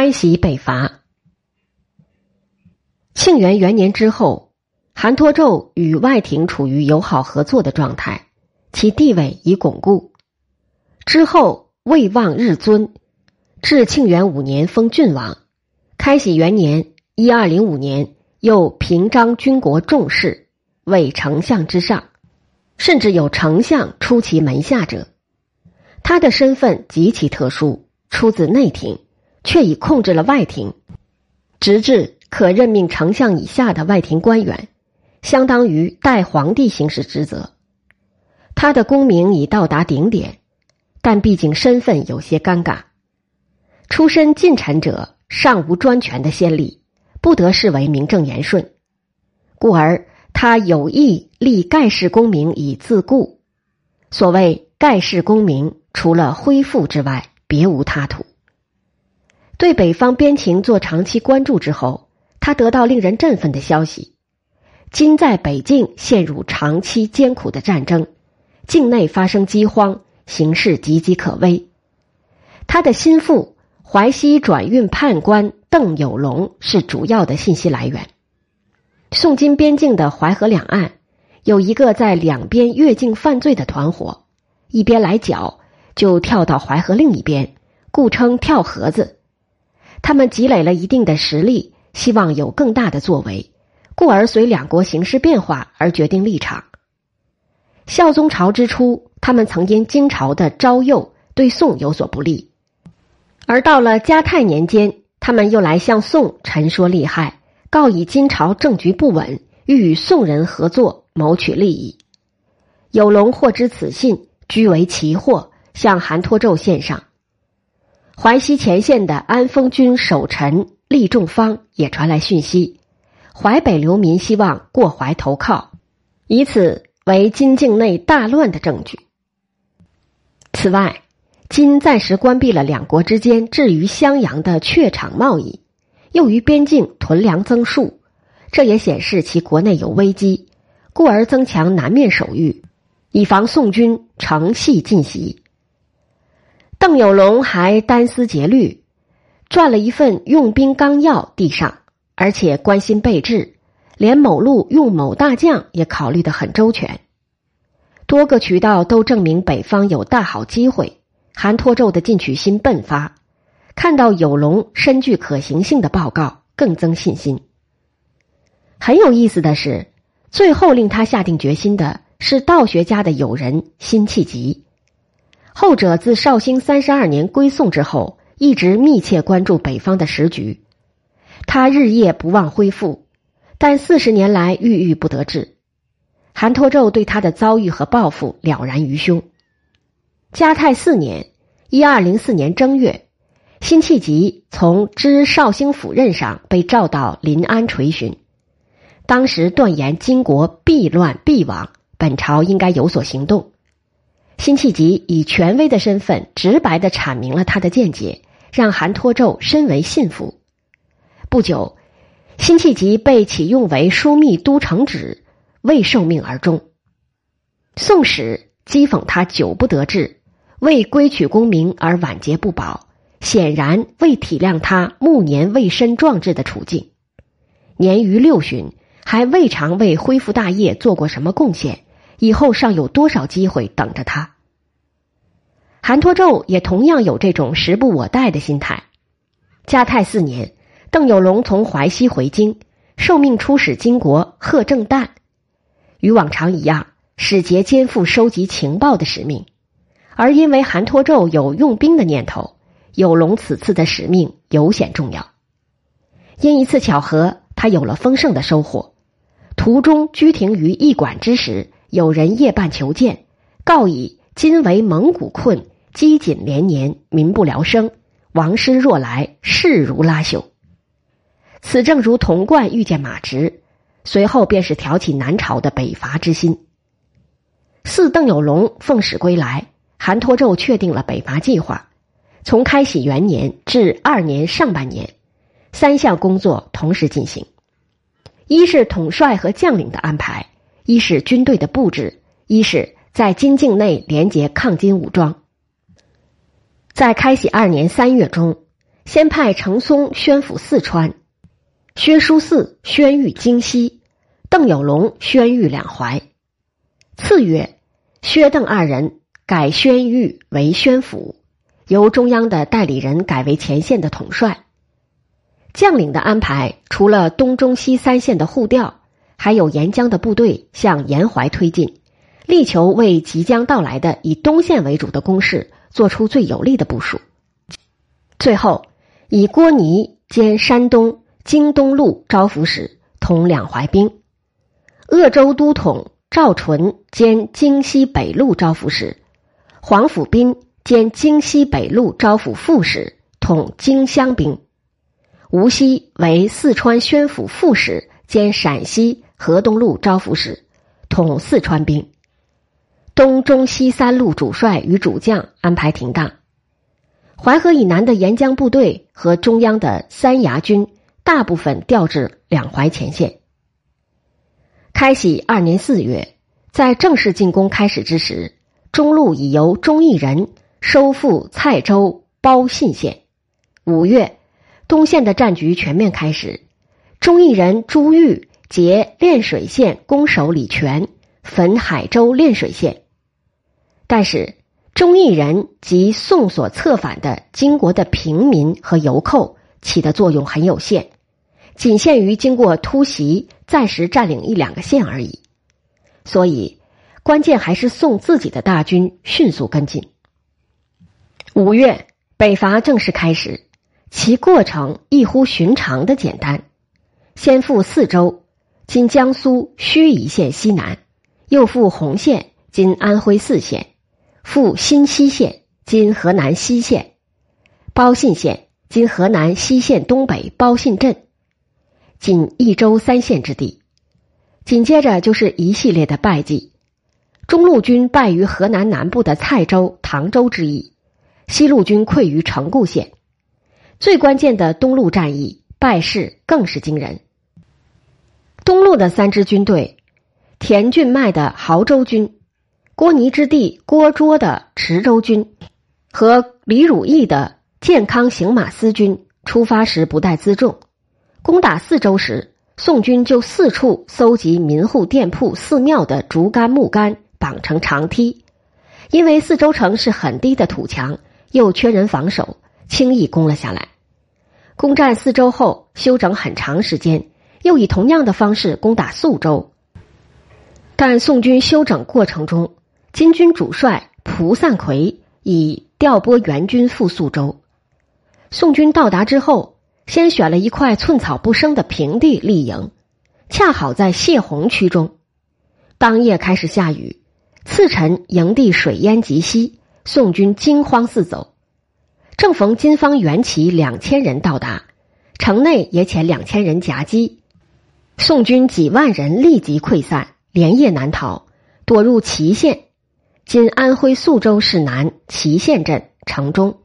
开禧北伐。庆元元年之后，韩托胄与外廷处于友好合作的状态，其地位已巩固。之后位望日尊，至庆元五年封郡王。开禧元年（一二零五年）又平章军国重事，为丞相之上，甚至有丞相出其门下者。他的身份极其特殊，出自内廷。却已控制了外廷，直至可任命丞相以下的外廷官员，相当于代皇帝行使职责。他的功名已到达顶点，但毕竟身份有些尴尬。出身近臣者尚无专权的先例，不得视为名正言顺，故而他有意立盖世功名以自固。所谓盖世功名，除了恢复之外，别无他途。对北方边情做长期关注之后，他得到令人振奋的消息：今在北境陷入长期艰苦的战争，境内发生饥荒，形势岌岌可危。他的心腹淮西转运判官邓有龙是主要的信息来源。宋金边境的淮河两岸有一个在两边越境犯罪的团伙，一边来剿，就跳到淮河另一边，故称跳河子。他们积累了一定的实力，希望有更大的作为，故而随两国形势变化而决定立场。孝宗朝之初，他们曾因金朝的招诱对宋有所不利，而到了嘉泰年间，他们又来向宋陈说利害，告以金朝政局不稳，欲与宋人合作谋取利益。有龙获知此信，居为奇货，向韩托胄献上。淮西前线的安丰军守臣厉仲方也传来讯息，淮北流民希望过淮投靠，以此为金境内大乱的证据。此外，金暂时关闭了两国之间至于襄阳的榷场贸易，又于边境屯粮增数，这也显示其国内有危机，故而增强南面守御，以防宋军乘隙进袭。邓有龙还单思竭虑，撰了一份用兵纲要递上，而且关心备至，连某路用某大将也考虑的很周全。多个渠道都证明北方有大好机会，韩托胄的进取心迸发，看到有龙深具可行性的报告，更增信心。很有意思的是，最后令他下定决心的是道学家的友人辛弃疾。后者自绍兴三十二年归宋之后，一直密切关注北方的时局，他日夜不忘恢复，但四十年来郁郁不得志。韩托胄对他的遭遇和报复了然于胸。嘉泰四年（一二零四年正月），辛弃疾从知绍兴府任上被召到临安垂询，当时断言金国必乱必亡，本朝应该有所行动。辛弃疾以权威的身份直白的阐明了他的见解，让韩托胄深为信服。不久，辛弃疾被启用为枢密都承旨，未受命而终。宋史讥讽他久不得志，为归取功名而晚节不保，显然未体谅他暮年未身壮志的处境。年逾六旬，还未尝为恢复大业做过什么贡献。以后尚有多少机会等着他？韩托胄也同样有这种时不我待的心态。嘉泰四年，邓有龙从淮西回京，受命出使金国贺正旦。与往常一样，使节肩负收集情报的使命。而因为韩托胄有用兵的念头，有龙此次的使命尤显重要。因一次巧合，他有了丰盛的收获。途中居停于驿馆之时。有人夜半求见，告以今为蒙古困，饥馑连年，民不聊生。王师若来，势如拉朽。此正如童贯遇见马直，随后便是挑起南朝的北伐之心。四邓有龙奉使归来，韩托胄确定了北伐计划，从开禧元年至二年上半年，三项工作同时进行：一是统帅和将领的安排。一是军队的布置，一是在金境内联结抗金武装。在开禧二年三月中，先派程松宣抚四川，薛书嗣宣谕京西，邓有龙宣谕两淮。次月，薛邓二人改宣谕为宣抚，由中央的代理人改为前线的统帅。将领的安排，除了东中西三线的互调，还有沿江的部队向沿淮推进，力求为即将到来的以东线为主的攻势做出最有力的部署。最后。以郭尼兼山东京东路招抚使，统两淮兵；鄂州都统赵纯兼京西北路招抚使，黄甫斌兼京西北路招抚副使，统京襄兵；吴锡为四川宣抚副使兼陕西河东路招抚使，统四川兵。东中西三路主帅与主将安排停当。淮河以南的沿江部队和中央的三衙军大部分调至两淮前线。开禧二年四月，在正式进攻开始之时，中路已由钟义人收复蔡州包信县。五月，东线的战局全面开始，钟义人朱玉截练水县攻守李全，焚海州练水县。但是。忠义人及宋所策反的金国的平民和游寇起的作用很有限，仅限于经过突袭暂时占领一两个县而已。所以，关键还是宋自己的大军迅速跟进。五月，北伐正式开始，其过程异乎寻常的简单。先赴四州（今江苏盱眙县西南），又赴洪县（今安徽泗县）。赴新溪县（今河南西县）、包信县（今河南西县东北包信镇），仅一州三县之地。紧接着就是一系列的败绩：中路军败于河南南部的蔡州、唐州之役；西路军溃于城固县。最关键的东路战役败势更是惊人。东路的三支军队：田俊迈的亳州军。郭尼之弟郭卓的池州军和李汝义的健康行马司军出发时不带辎重，攻打四州时，宋军就四处搜集民户店铺、寺庙的竹竿木杆，绑成长梯。因为四周城是很低的土墙，又缺人防守，轻易攻了下来。攻占四周后，休整很长时间，又以同样的方式攻打宿州。但宋军休整过程中，金军主帅蒲散奎已调拨援军赴宿州。宋军到达之后，先选了一块寸草不生的平地立营，恰好在泄洪区中。当夜开始下雨，次晨营地水淹及膝，宋军惊慌四走。正逢金方援骑两千人到达，城内也遣两千人夹击，宋军几万人立即溃散，连夜南逃，躲入祁县。今安徽宿州市南祁县镇城中，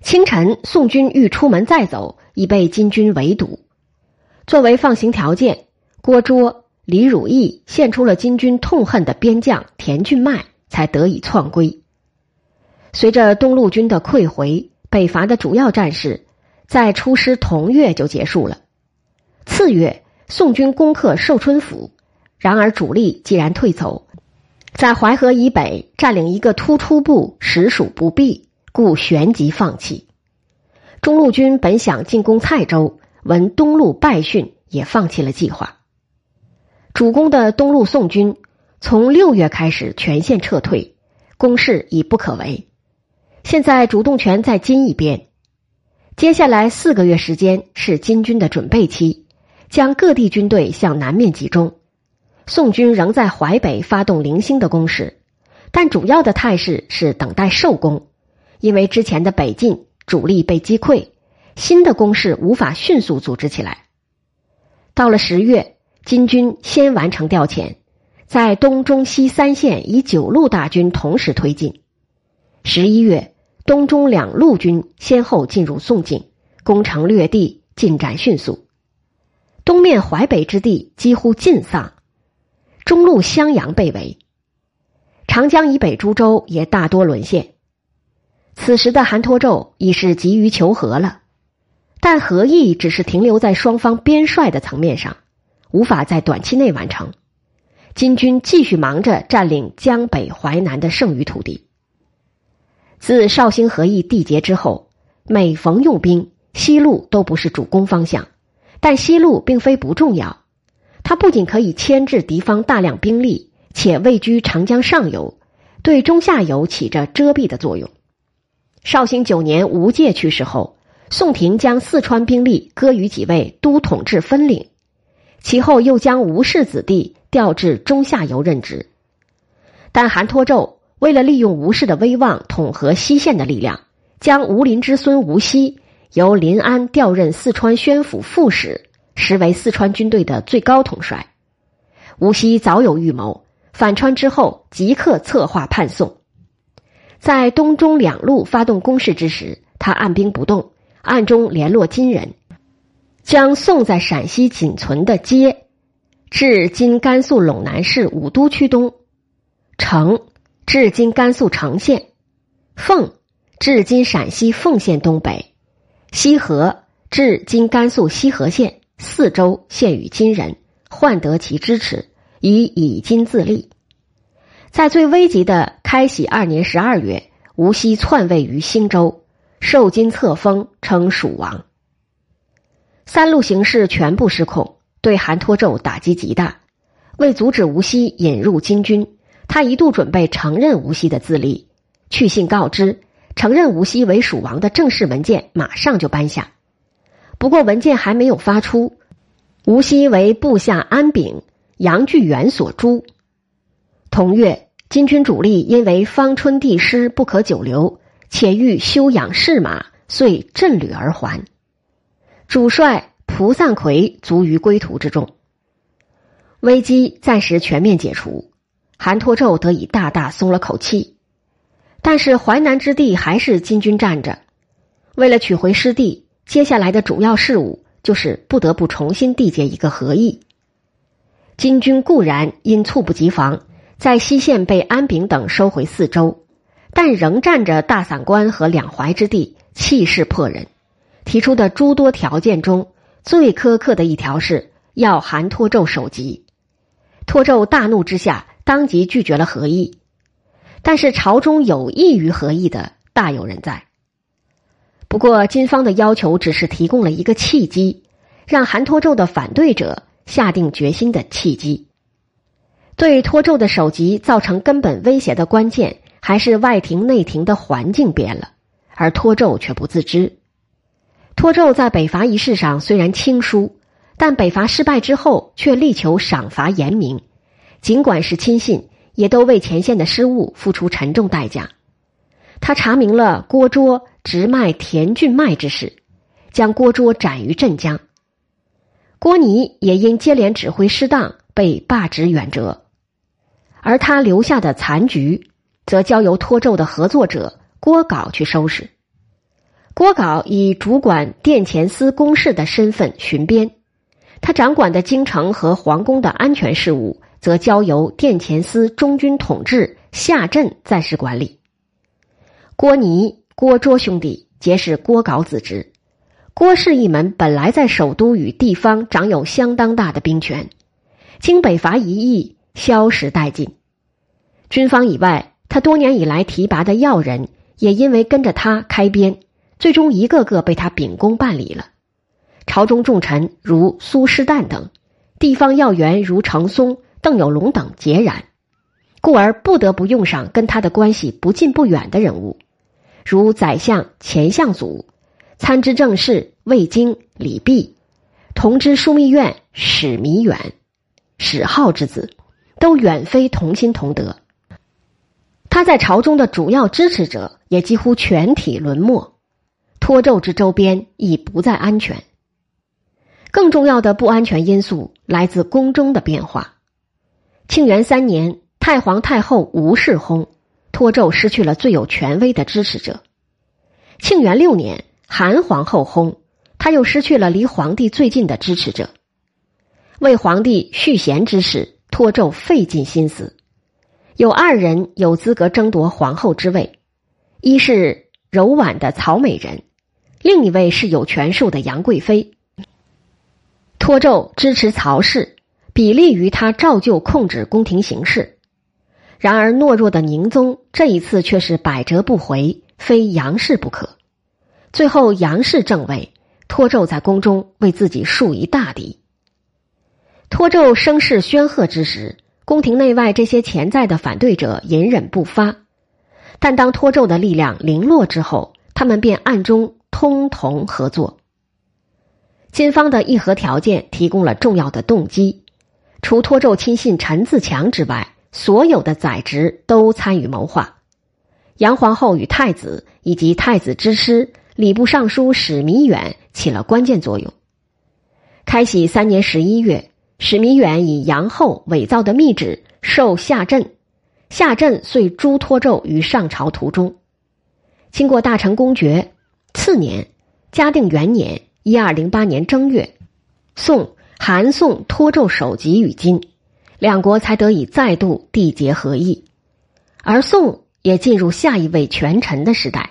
清晨宋军欲出门再走，已被金军围堵。作为放行条件，郭卓、李汝义献出了金军痛恨的边将田俊迈，才得以窜归。随着东路军的溃回，北伐的主要战事在出师同月就结束了。次月，宋军攻克寿春府，然而主力既然退走。在淮河以北占领一个突出部实属不必，故旋即放弃。中路军本想进攻蔡州，闻东路败讯，也放弃了计划。主攻的东路宋军从六月开始全线撤退，攻势已不可为。现在主动权在金一边，接下来四个月时间是金军的准备期，将各地军队向南面集中。宋军仍在淮北发动零星的攻势，但主要的态势是等待受攻，因为之前的北进主力被击溃，新的攻势无法迅速组织起来。到了十月，金军先完成调遣，在东中西三线以九路大军同时推进。十一月，东中两路军先后进入宋境，攻城略地，进展迅速。东面淮北之地几乎尽丧。中路襄阳被围，长江以北诸州也大多沦陷。此时的韩托胄已是急于求和了，但和议只是停留在双方边帅的层面上，无法在短期内完成。金军继续忙着占领江北、淮南的剩余土地。自绍兴和议缔结之后，每逢用兵，西路都不是主攻方向，但西路并非不重要。它不仅可以牵制敌方大量兵力，且位居长江上游，对中下游起着遮蔽的作用。绍兴九年，吴玠去世后，宋廷将四川兵力割予几位都统制分领，其后又将吴氏子弟调至中下游任职。但韩托胄为了利用吴氏的威望统合西线的力量，将吴林之孙吴熙由临安调任四川宣抚副使。实为四川军队的最高统帅，吴锡早有预谋，反川之后即刻策划叛宋。在东中两路发动攻势之时，他按兵不动，暗中联络金人，将宋在陕西仅存的街，至今甘肃陇南市武都区东，城至今甘肃成县，凤至今陕西凤县东北，西河至今甘肃西河县。四州献与金人，换得其支持，以以金自立。在最危急的开禧二年十二月，吴锡篡位于兴州，受金册封，称蜀王。三路形势全部失控，对韩托胄打击极大。为阻止吴锡引入金军，他一度准备承认吴锡的自立，去信告知承认吴锡为蜀王的正式文件，马上就颁下。不过文件还没有发出，吴锡为部下安炳、杨巨源所诛。同月，金军主力因为方春地师不可久留，且欲休养士马，遂振旅而还。主帅蒲散奎卒于归途之中。危机暂时全面解除，韩托胄得以大大松了口气。但是淮南之地还是金军占着，为了取回失地。接下来的主要事务就是不得不重新缔结一个和议。金军固然因猝不及防，在西线被安炳等收回四周，但仍占着大散关和两淮之地，气势迫人。提出的诸多条件中，最苛刻的一条是要韩托胄首级。托胄大怒之下，当即拒绝了和议。但是朝中有意于和议的大有人在。不过，金方的要求只是提供了一个契机，让韩托胄的反对者下定决心的契机。对托胄的首级造成根本威胁的关键，还是外廷内廷的环境变了，而托胄却不自知。托胄在北伐一事上虽然轻疏，但北伐失败之后却力求赏罚严明，尽管是亲信，也都为前线的失误付出沉重代价。他查明了郭涿直卖田俊迈之事，将郭涿斩于镇江。郭尼也因接连指挥失当被罢职远谪，而他留下的残局，则交由托胄的合作者郭杲去收拾。郭杲以主管殿前司公事的身份巡边，他掌管的京城和皇宫的安全事务，则交由殿前司中军统制夏镇暂时管理。郭尼、郭涿兄弟皆是郭杲子侄，郭氏一门本来在首都与地方掌有相当大的兵权，经北伐一役，消失殆尽。军方以外，他多年以来提拔的要人，也因为跟着他开边，最终一个个被他秉公办理了。朝中重臣如苏师旦等，地方要员如程松、邓有龙等截然，故而不得不用上跟他的关系不近不远的人物。如宰相钱相祖、参知政事魏京、李泌、同知枢密院史弥远、史浩之子，都远非同心同德。他在朝中的主要支持者也几乎全体沦没，托胄之周边已不再安全。更重要的不安全因素来自宫中的变化。庆元三年，太皇太后吴氏薨。托胄失去了最有权威的支持者。庆元六年，韩皇后薨，他又失去了离皇帝最近的支持者。为皇帝续弦之事，托胄费尽心思。有二人有资格争夺皇后之位，一是柔婉的曹美人，另一位是有权术的杨贵妃。托胄支持曹氏，比利于他照旧控制宫廷形势。然而懦弱的宁宗这一次却是百折不回，非杨氏不可。最后杨氏正位，托胄在宫中为自己树一大敌。托胄声势煊赫之时，宫廷内外这些潜在的反对者隐忍不发。但当托胄的力量零落之后，他们便暗中通同合作。金方的议和条件提供了重要的动机，除托胄亲信陈自强之外，所有的宰执都参与谋划。杨皇后与太子以及太子之师礼部尚书史弥远起了关键作用。开禧三年十一月，史弥远以杨后伪造的密旨授下镇，下镇遂诛托胄于上朝途中。经过大臣公决，次年嘉定元年。一二零八年正月，宋、韩、宋拖住首级与金，两国才得以再度缔结和议，而宋也进入下一位权臣的时代。